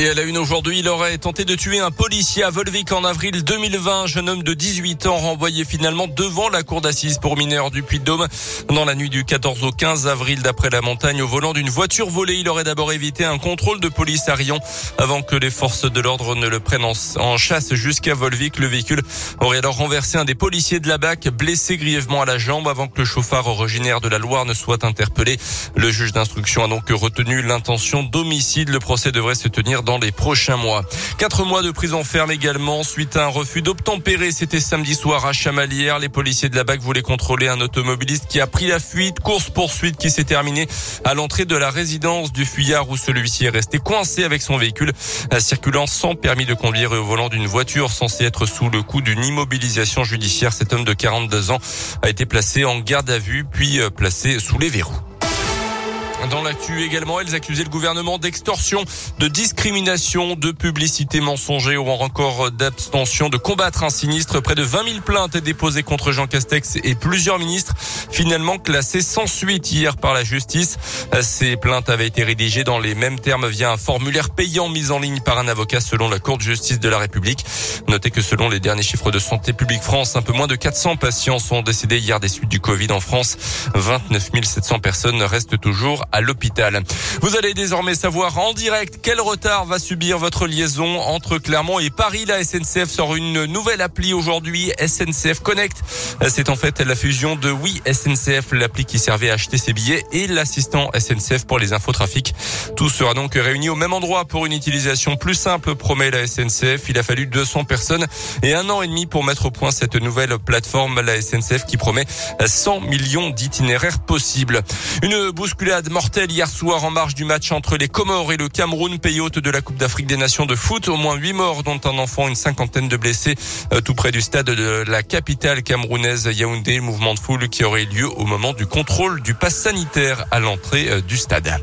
Et à la une aujourd'hui, il aurait tenté de tuer un policier à Volvic en avril 2020. Un jeune homme de 18 ans renvoyé finalement devant la cour d'assises pour mineurs du Puy-de-Dôme. Dans la nuit du 14 au 15 avril, d'après la montagne, au volant d'une voiture volée, il aurait d'abord évité un contrôle de police à Rion avant que les forces de l'ordre ne le prennent en chasse jusqu'à Volvic. Le véhicule aurait alors renversé un des policiers de la BAC, blessé grièvement à la jambe avant que le chauffard originaire de la Loire ne soit interpellé. Le juge d'instruction a donc retenu l'intention d'homicide. Le procès devrait se tenir dans les prochains mois. Quatre mois de prison ferme également suite à un refus d'obtempérer. C'était samedi soir à Chamalières. Les policiers de la BAC voulaient contrôler un automobiliste qui a pris la fuite. Course poursuite qui s'est terminée à l'entrée de la résidence du fuyard où celui-ci est resté coincé avec son véhicule, circulant sans permis de conduire et au volant d'une voiture censée être sous le coup d'une immobilisation judiciaire. Cet homme de 42 ans a été placé en garde à vue puis euh, placé sous les verrous. Dans l'actu également, elles accusaient le gouvernement d'extorsion, de discrimination, de publicité mensongère ou encore d'abstention, de combattre un sinistre. Près de 20 000 plaintes déposées contre Jean Castex et plusieurs ministres, finalement classées sans suite hier par la justice. Ces plaintes avaient été rédigées dans les mêmes termes via un formulaire payant mis en ligne par un avocat selon la Cour de justice de la République. Notez que selon les derniers chiffres de Santé publique France, un peu moins de 400 patients sont décédés hier des suites du Covid en France. 29 700 personnes restent toujours à l'hôpital. Vous allez désormais savoir en direct quel retard va subir votre liaison entre Clermont et Paris. La SNCF sort une nouvelle appli aujourd'hui, SNCF Connect. C'est en fait la fusion de Oui SNCF, l'appli qui servait à acheter ses billets, et l'assistant SNCF pour les infotrafics. Tout sera donc réuni au même endroit pour une utilisation plus simple, promet la SNCF. Il a fallu 200 personnes et un an et demi pour mettre au point cette nouvelle plateforme, la SNCF qui promet 100 millions d'itinéraires possibles. Une bousculade mortel hier soir en marge du match entre les Comores et le Cameroun, pays hôte de la Coupe d'Afrique des Nations de foot. Au moins huit morts, dont un enfant, une cinquantaine de blessés, euh, tout près du stade de la capitale camerounaise Yaoundé. Mouvement de foule qui aurait lieu au moment du contrôle du pass sanitaire à l'entrée euh, du stade.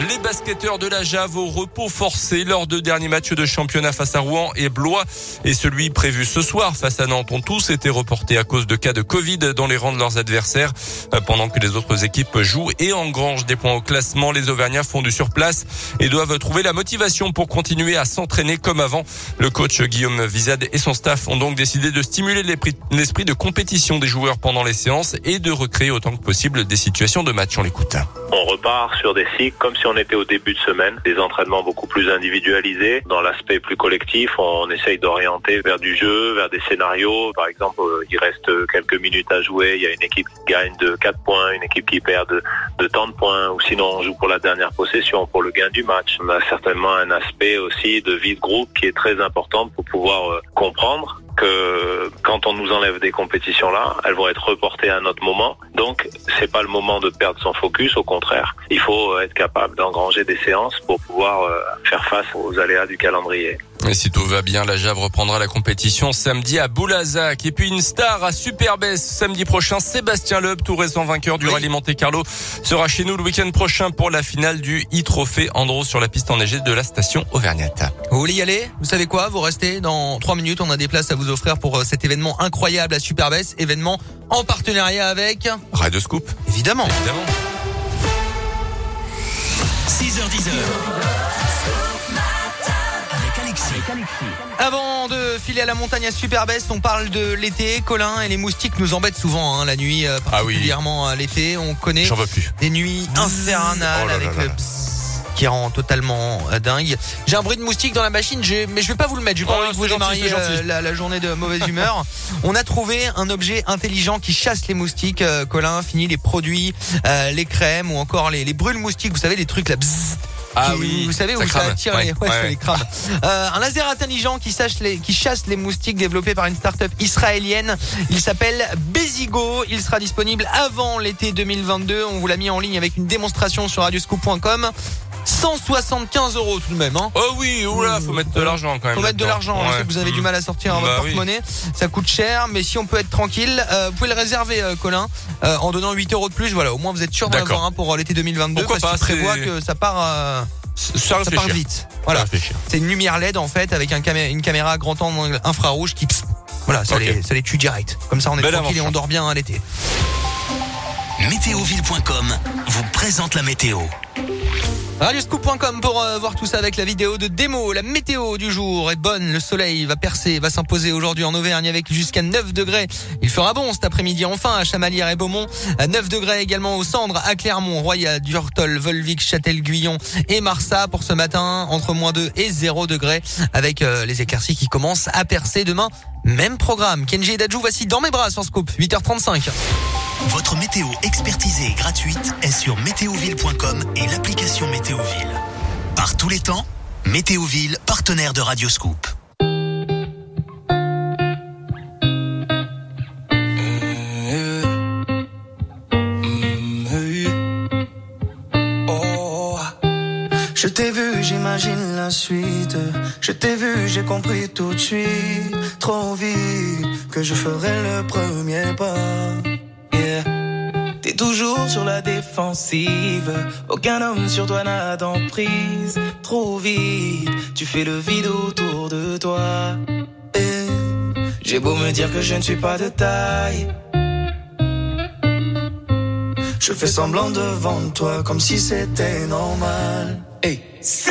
Les basketteurs de la Jave au repos forcé lors de derniers matchs de championnat face à Rouen et Blois et celui prévu ce soir face à Nantes ont tous été reportés à cause de cas de Covid dans les rangs de leurs adversaires. Euh, pendant que les autres équipes jouent et engrangent des points au classement, les Auvergnats font du surplace et doivent trouver la motivation pour continuer à s'entraîner comme avant. Le coach Guillaume Vizade et son staff ont donc décidé de stimuler l'esprit de compétition des joueurs pendant les séances et de recréer autant que possible des situations de match. On l'écoute. On repart sur des cycles comme si on était au début de semaine, des entraînements beaucoup plus individualisés. Dans l'aspect plus collectif, on essaye d'orienter vers du jeu, vers des scénarios. Par exemple, euh, il reste quelques minutes à jouer, il y a une équipe qui gagne de 4 points, une équipe qui perd de, de tant de points, ou sinon on joue pour la dernière possession, pour le gain du match. On a certainement un aspect aussi de vie de groupe qui est très important pour pouvoir euh, comprendre que quand on nous enlève des compétitions là, elles vont être reportées à un autre moment. Donc, c'est pas le moment de perdre son focus. Au contraire, il faut être capable d'engranger des séances pour pouvoir euh, faire face aux aléas du calendrier. Et si tout va bien, la Jave reprendra la compétition samedi à Boulazac. Et puis une star à Superbès samedi prochain, Sébastien Loeb, tout récent vainqueur du rallye Monte Carlo, sera chez nous le week-end prochain pour la finale du e-trophée Andro sur la piste enneigée de la station Auvergnate. Vous voulez y aller? Vous savez quoi? Vous restez dans trois minutes. On a des places à vous offrir pour euh, cet événement incroyable à Superbès. Événement en partenariat avec Radio Scoop. Évidemment. Évidemment. 6h10. Avant de filer à la montagne à Superbest, on parle de l'été. Colin et les moustiques nous embêtent souvent hein, la nuit, euh, Ah oui. particulièrement à l'été. On connaît J'en veux plus. des nuits infernales Oh là avec là le là. qui rend totalement euh, dingue. J'ai un bruit de moustique dans la machine, mais je vais pas vous le mettre. J'ai pas Oh, envie que vous démarriez euh, la, la journée de mauvaise humeur. On a trouvé un objet intelligent qui chasse les moustiques. Euh, Colin, fini les produits, euh, les crèmes ou encore les, les brûles moustiques. Vous savez les trucs là. bzzz, Ah qui- oui, vous savez où ça crame. attire Ouais, les, ouais, les. Euh, un laser intelligent qui, sache les, qui chasse les moustiques développé par une start-up israélienne. Il s'appelle Bezigo. Il sera disponible avant l'été 2022. On vous l'a mis en ligne avec une démonstration sur radioscoop.com. 175 euros tout de même. Hein. Oh oui, oula, faut mettre de l'argent quand même. Faut mettre de l'argent. Je sais Ouais. que vous avez du Mm. mal à sortir Bah oui. porte-monnaie. Ça coûte cher, mais si on peut être tranquille, euh, vous pouvez le réserver, euh, Colin, euh, en donnant 8 euros de plus. Voilà, au moins vous êtes sûr d'en D'accord. avoir un pour l'été 2022 Pourquoi parce qu'il prévoit c'est- que ça part, euh, Ça ça part réfléchir. vite. Voilà. Réfléchir. C'est une lumière LED en fait avec un camé- une caméra à grand angle infrarouge qui pss, voilà, ça, les, ça les tue direct. Comme ça on est Belle tranquille et on dort bien à l'été. Météoville.com vous présente la météo. Radioscoop.com pour euh, voir tout ça avec la vidéo de démo. La météo du jour est bonne. Le soleil va percer, va s'imposer aujourd'hui en Auvergne avec jusqu'à 9 degrés. Il fera bon cet après-midi enfin à Chamalières et Beaumont. À 9 degrés également au Cendres, à Clermont, Roya, Durtol, Volvic, Châtel-Guyon et Marsa pour ce matin entre moins 2 et 0 degrés avec euh, les éclaircies qui commencent à percer demain. Même programme. Kenji et Dajou, voici dans mes bras sur Scoop, 8h35. Votre météo expertisée et gratuite est sur météoville.com et l'application Météoville. Par tous les temps, Météoville, partenaire de Radioscoop. Je t'ai vu, j'imagine la suite. Je t'ai vu, j'ai compris tout de suite, trop vite, que je ferai le premier pas. T'es toujours sur la défensive, aucun homme sur toi n'a d'emprise. Trop vite, tu fais le vide autour de toi. Et j'ai beau me dire que je ne suis pas de taille. Je fais semblant devant toi comme si c'était normal. Si,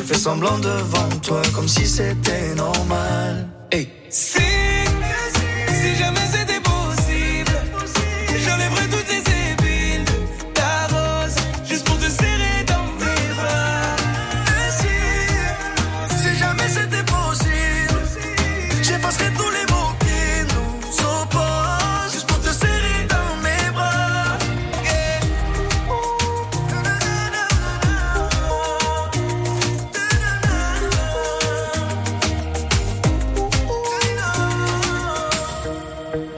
Je fais semblant devant toi comme si c'était normal. Hey.